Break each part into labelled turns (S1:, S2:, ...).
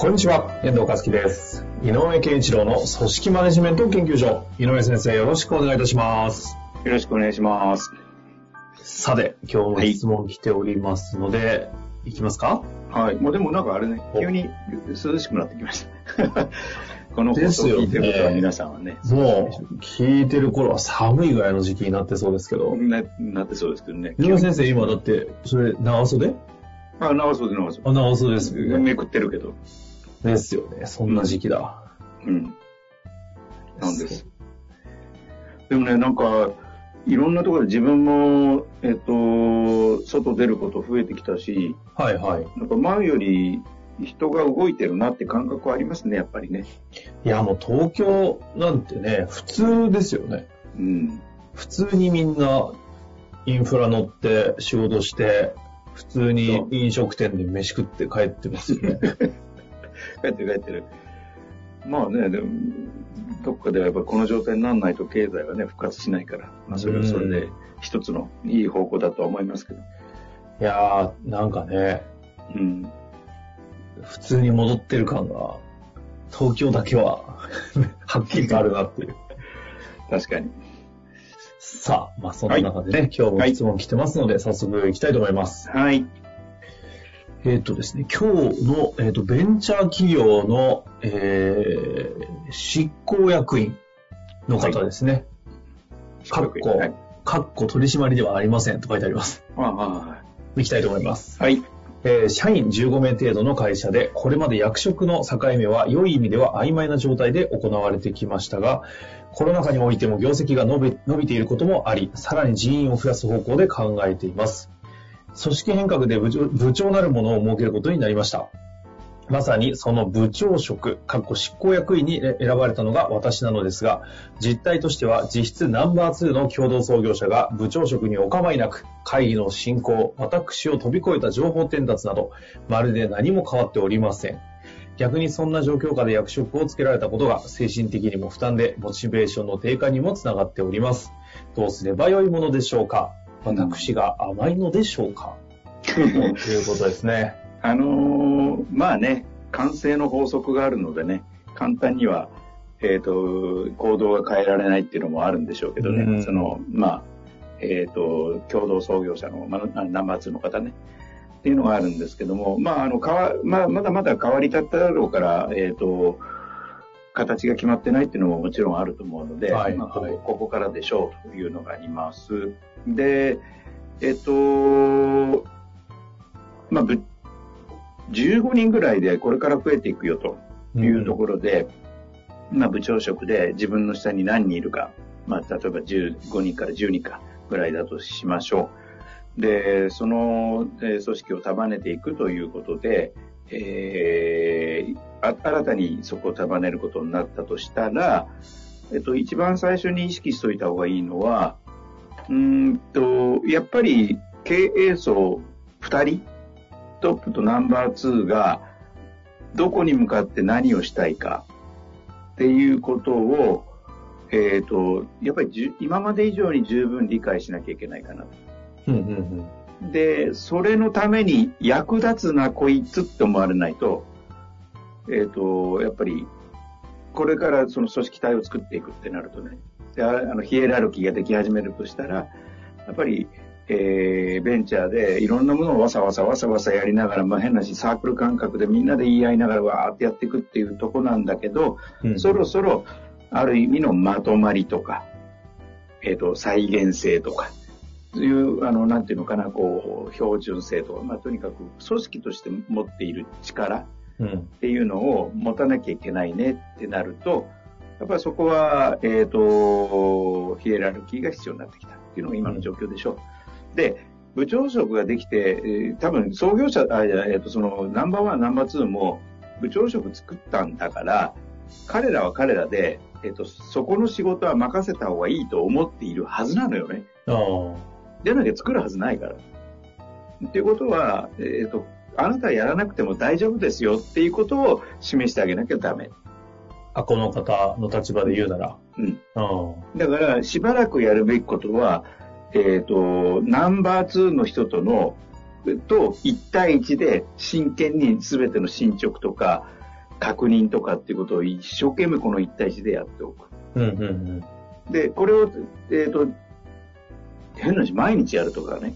S1: こんにちは、遠藤和樹です。井上健一郎の組織マネジメント研究所。井上先生、よろしくお願いいたします。
S2: よろしくお願いします。
S1: さて、今日も質問来ておりますので、い、きますか？
S2: はい。もうでもなんかあれね、急に涼しくなってきました。この放送を聞いてることは皆さんはね、
S1: もう、聞いてる頃は寒いぐらいの時期になってそうですけど。
S2: ななってそうですけどね。
S1: 井上先生、今だって、それ、長袖？
S2: あ、長袖長袖。
S1: あ、長袖です。
S2: めくってるけど。
S1: ですよね。そんな時期だ。
S2: うん。なんです。でもね、なんか、いろんなところで自分も、えっと、外出ること増えてきたし、
S1: はいはい。
S2: なんか前より人が動いてるなって感覚はありますね、やっぱりね。
S1: いや、もう東京なんてね、普通ですよね。
S2: うん。
S1: 普通にみんなインフラ乗って仕事して、普通に飲食店で飯食って帰ってますよね。
S2: 帰ってる帰ってる。まあね、でも、どっかではやっぱこの状態にならないと経済はね、復活しないから、まあそれはそれで一つのいい方向だとは思いますけど。
S1: いやー、なんかね、
S2: うん。
S1: 普通に戻ってる感が、東京だけは、はっきりとあるなっていう。
S2: 確かに。
S1: さあ、まあそんな中でね、今日も質問来てますので、早速行きたいと思います。
S2: はい。
S1: えっ、とですね、今日の、えー、とベンチャー企業の、えー執行役員の方ですね。かっこ、
S2: はい。
S1: かっこ取締りではありませんと書いてあります。
S2: ああは
S1: 行きたいと思います。
S2: い。はい。
S1: えー社員15名程度の会社で、これまで役職の境目は良い意味では曖昧な状態で行われてきましたが、コロナ禍においても業績が伸び伸びていることもあり、さらに人員を増やす方向で考えています。組織変革で部長部長なるものを設けることになりました。まさにその部長職、かっこ執行役員に選ばれたのが私なのですが、実態としては実質ナンバー2の共同創業者が部長職にお構いなく、会議の進行、私を飛び越えた情報伝達など、まるで何も変わっておりません。逆にそんな状況下で役職をつけられたことが精神的にも負担でモチベーションの低下にもつながっております。どうすればよいものでしょうか私が甘いのでしょうか？ということですね。
S2: あのーまあね、完成の法則があるのでね、簡単には、えっ、と、行動が変えられないっていうのもあるんでしょうけどね、
S1: うん。
S2: その、まあ、えっ、と、共同創業者の、まあ、ナンバー2の方ね、っていうのがあるんですけども、まあ、あの、かわ、まあ、まだまだ変わりたっただろうから、えっ、と、形が決まってないっていうのももちろんあると思うので、
S1: はい
S2: まあ、こ
S1: はい
S2: こここからでしょうというのがあります。で、えっ、と、まあ、ぶ15人ぐらいでこれから増えていくよというところで、まあ、部長職で自分の下に何人いるか、まあ、例えば15人から10人かぐらいだとしましょう。で、その、えー組織を束ねていくということで、えー新たにそこを束ねることになったとしたら、えっと、一番最初に意識しておいた方がいいのは、うんと、やっぱり経営層2人、トップとナンバー2がどこに向かって何をしたいかっていうことを、えっ、と、やっぱり今まで以上に十分理解しなきゃいけないかなと。
S1: うんうんうん
S2: で、それのために役立つなこいつって思われないと、えっ、と、やっぱり、これからその組織体を作っていくってなるとね、でああのヒエラルキーができ始めるとしたら、やっぱり、えーベンチャーでいろんなものをわさわさわさわさやりながら、まあ、変なしサークル感覚でみんなで言い合いながらわーってやっていくっていうとこなんだけど、
S1: うん。
S2: そろそろある意味のまとまりとか、えっ、と、再現性とか、いう、あの、なんていうのかな、こう、標準性とか、まあ、とにかく組織として持っている力っていうのを持たなきゃいけないねってなると、やっぱりそこは、えっ、と、ヒエラルキーが必要になってきたっていうのが今の状況でしょう。で、部長職ができて、多分創業者、あ、えっと、その、ナンバーワン、ナンバーツーも、部長職作ったんだから、彼らは彼らで、えっと、そこの仕事は任せた方がいいと思っているはずなのよね。でなきゃ作るはずないから。っていうことは、えっと、あなたはやらなくても大丈夫ですよっていうことを示してあげなきゃダメ。
S1: あ、この方の立場で言うなら。
S2: うん。
S1: あ
S2: だから、しばらくやるべきことは、えっ、と、ナンバー2の人との、と1対1で真剣に全ての進捗とか、確認とかっていうことを一生懸命この1対1でやっておく。
S1: うんうんうん。
S2: で、これを、えっ、と、変な話、毎日やるとかね。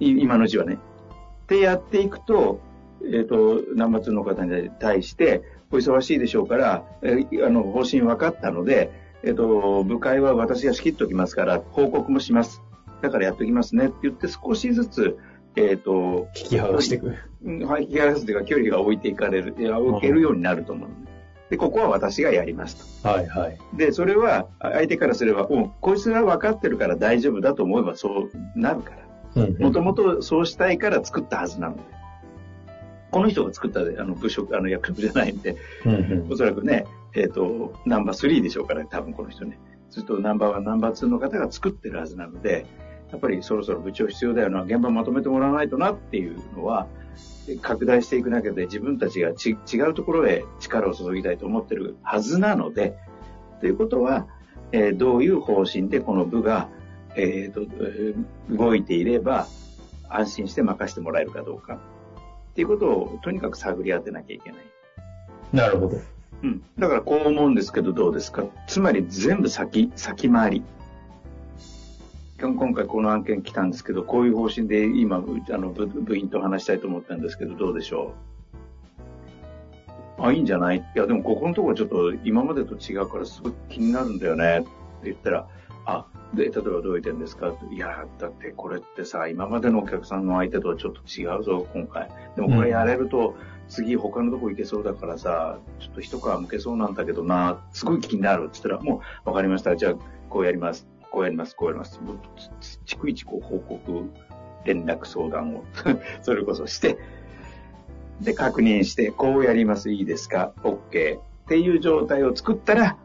S2: い今のうちはね。ってやっていくと、えっ、と、ナンバー2の方に対して、お忙しいでしょうから、えーあの、方針分かったので、えっ、と、部会は私が仕切っておきますから、報告もします。だからやっておきますねって言って少しずつ、えっ、と、
S1: 引き剥がしていく。
S2: うんはい、引き離すというか距離が置いていかれる、いや置けるようになると思う。で、ここは私がやりますと。
S1: はいはい。
S2: で、それは、あ相手からすれば、うん、こいつが分かってるから大丈夫だと思えばそうなるから。
S1: うん
S2: もともとそうしたいから作ったはずなので。この人が作ったあの部職、あの役職じゃないんで、
S1: うんうん
S2: おそらくね、えっ、と、ナンバー3でしょうから、多分この人ね。ずっとナンバーワン、ナンバー2の方が作ってるはずなので、やっぱりそろそろ部長必要だよな、現場まとめてもらわないとなっていうのは、拡大していく中で自分たちがち違うところへ力を注ぎたいと思ってるはずなので、ということは、えーどういう方針でこの部が、えーとえー動いていれば安心して任せてもらえるかどうかっていうことをとにかく探り当てなきゃいけない。
S1: なるほど。
S2: うん。だからこう思うんですけどどうですか？つまり全部先、先回り。今今回この案件来たんですけど、こういう方針で今、うあの部部員と話したいと思ったんですけど、どうでしょう？あ、いいんじゃない？いや、でもここのところちょっと今までと違うからすごい気になるんだよねって言ったら、あ、で、例えばどういう点ですか？いや、だってこれってさ、今までのお客さんの相手とはちょっと違うぞ、今回。でもこれやれると、次他のとこ行けそうだからさ、ちょっと一皮向けそうなんだけどな、すごい気になるって言ったら、もう分かりました。じゃあ、こうやります。こうやります。こうやります。もうつつ逐一こう報告、連絡相談を、それこそして、で、確認して、こうやります。いいですか ?OK。っていう状態を作ったら、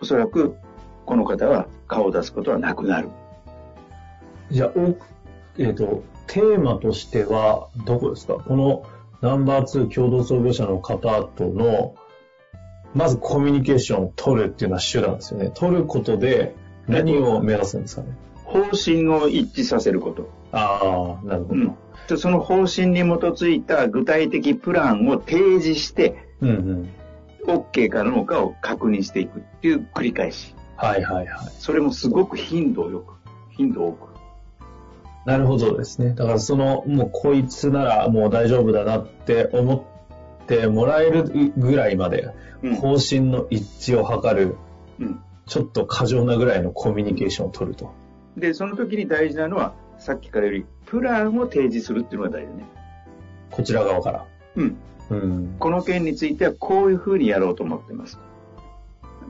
S2: おそらく、この方は顔を出すことはなくなる。
S1: じゃあ、えっ、と、テーマとしては、どこですか？このナンバー2共同創業者の方との、まずコミュニケーションを取るっていうのは手段ですよね。取ることで何を目指すんですかね？
S2: 方針を一致させること。
S1: ああ、なるほど。
S2: うんでその方針に基づいた具体的プランを提示して、
S1: うん、うん、
S2: OK かどうかを確認していくっていう繰り返し。
S1: はいはいはい。
S2: それもすごく頻度よく、頻度多く。
S1: なるほどですね。だからその、もうこいつならもう大丈夫だなって思ってもらえるぐらいまで、
S2: うん
S1: 方針の一致を図る、
S2: うん
S1: ちょっと過剰なぐらいのコミュニケーションを取ると。
S2: で、その時に大事なのは、さっきからより、プランを提示するっていうのが大事ね。
S1: こちら側から。
S2: うん。
S1: うん。
S2: この件についてはこういうふうにやろうと思ってます。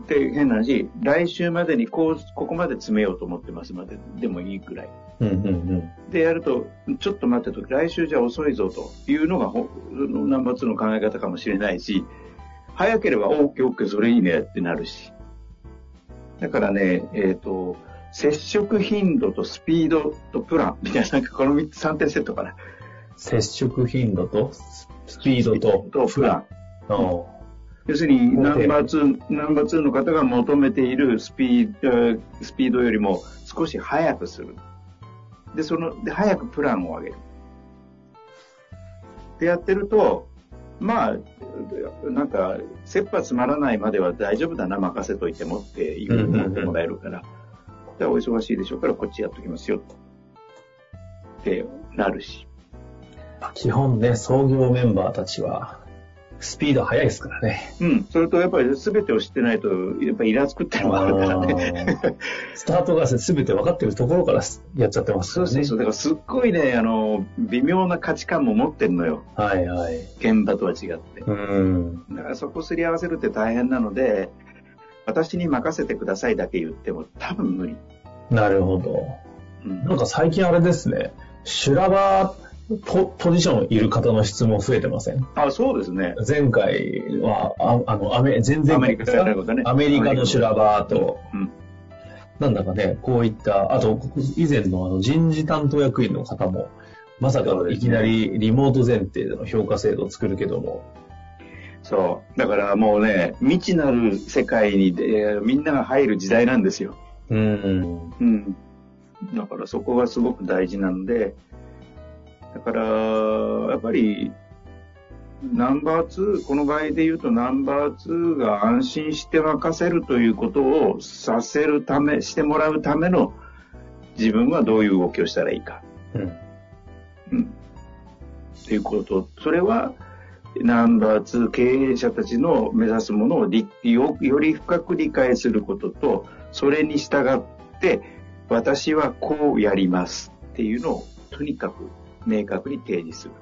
S2: で、変な話、来週までにこう、ここまで詰めようと思ってますまででもいいくらい。
S1: うんうんうん。
S2: で、やると、ちょっと待ってと、来週じゃ遅いぞというのがほ、ナンバー2の考え方かもしれないし、早ければ OK、OK、それいいねってなるし。だからね、えっ、と、接触頻度とスピードとプランみたいな、なんかこの3つ3点セットかな。
S1: 接触頻度とススピードと
S2: とプラン。
S1: ン。
S2: 要するに、ナンバー2、ナンバー2の方が求めているスピード、えースピードよりも少し速くする。で、その、で、早くプランを上げる。で、やってると、まあ、なんか、切羽詰まらないまでは大丈夫だな、任せといてもっていうふうに思ってもらえるから、じゃあお忙しいでしょうから、こっちやっときますよ。ってなるし。
S1: 基本ね、創業メンバーたちは、スピード速いですからね。
S2: うん。それと、やっぱり全てを知ってないと、やっぱりイラつくってのもあるからね。
S1: スタートが全て分かってるところからやっちゃってますからね。
S2: そうそうそう。だからすっごいね、あの、微妙な価値観も持ってるのよ。
S1: はいはい。
S2: 現場とは違って。
S1: うん。
S2: だからそこすり合わせるって大変なので、私に任せてくださいだけ言っても多分無理。
S1: なるほど。
S2: うん
S1: なんか最近あれですね、修羅場ポポジションいる方の質問増えてません？
S2: あ、そうですね。
S1: 前回は、ああの、アメ、全然
S2: アメリカことね
S1: アメリカの修羅場と、
S2: うん。
S1: なんだかね、こういった、あと、以前のあの人事担当役員の方も、まさかいきなりリモート前提での評価制度を作るけども、
S2: そう。だからもうね、未知なる世界にでみんなが入る時代なんですよ。
S1: うん、
S2: うん。だからそこがすごく大事なので、だから、やっぱり、ナンバー2、この場合で言うとナンバー2が安心して任せるということをさせるため、してもらうための自分はどういう動きをしたらいいか。
S1: うん、
S2: うん。っていうこと。それは、ナンバー2経営者たちの目指すものをりよより深く理解することと、それに従って、私はこうやりますっていうのを、とにかく明確に提示する。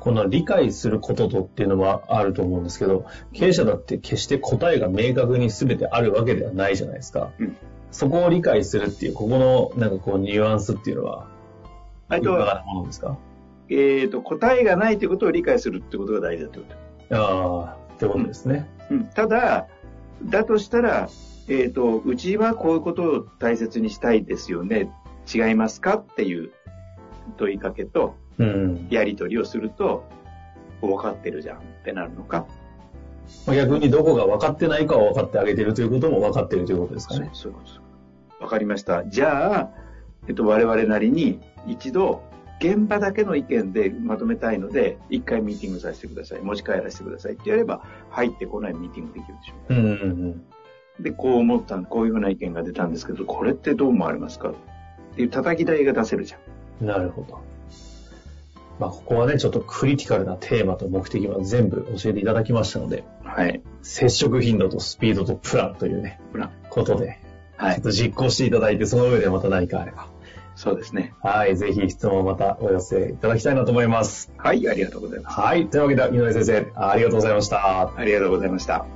S1: この理解することとっていうのはあると思うんですけど、経営者だって決して答えが明確に全てあるわけではないじゃないですか。
S2: うん
S1: そこを理解するっていう、ここのなんかこうニュアンスっていうのは、いかがなものですか？
S2: えっ、と、答えがないということを理解するってことが大事だということ。
S1: ああ、ってことですね。
S2: うん、ただ、だとしたら、えっ、と、うちはこういうことを大切にしたいですよね。違いますか？っていう問いかけと、
S1: うん。
S2: やり取りをすると、分かってるじゃんってなるのか。
S1: まあ逆にどこが分かってないかを分かってあげてるということも分かってるということですかね。
S2: そういう。分かりました。じゃあ、えっと、我々なりに一度、現場だけの意見でまとめたいので、一回ミーティングさせてください。持ち帰らせてくださいってやれば、入ってこないミーティングできるでしょう。
S1: うんうんうん。
S2: で、こう思った、こういうふうな意見が出たんですけど、これってどう思われますか？っていう叩き台が出せるじゃん。
S1: なるほど。まあ、ここはね、ちょっとクリティカルなテーマと目的は全部教えていただきましたので、
S2: はい。
S1: 接触頻度とスピードとプランというね、
S2: プラン
S1: ことで、
S2: はい
S1: ちょっ。と実行していただいて、その上でまた何かあれば。
S2: そうですね。
S1: はい、ぜひ質問をまたお寄せいただきたいなと思います。
S2: はい、ありがとうございます。
S1: はい、というわけで、井上先生、ありがとうございました。
S2: ありがとうございました。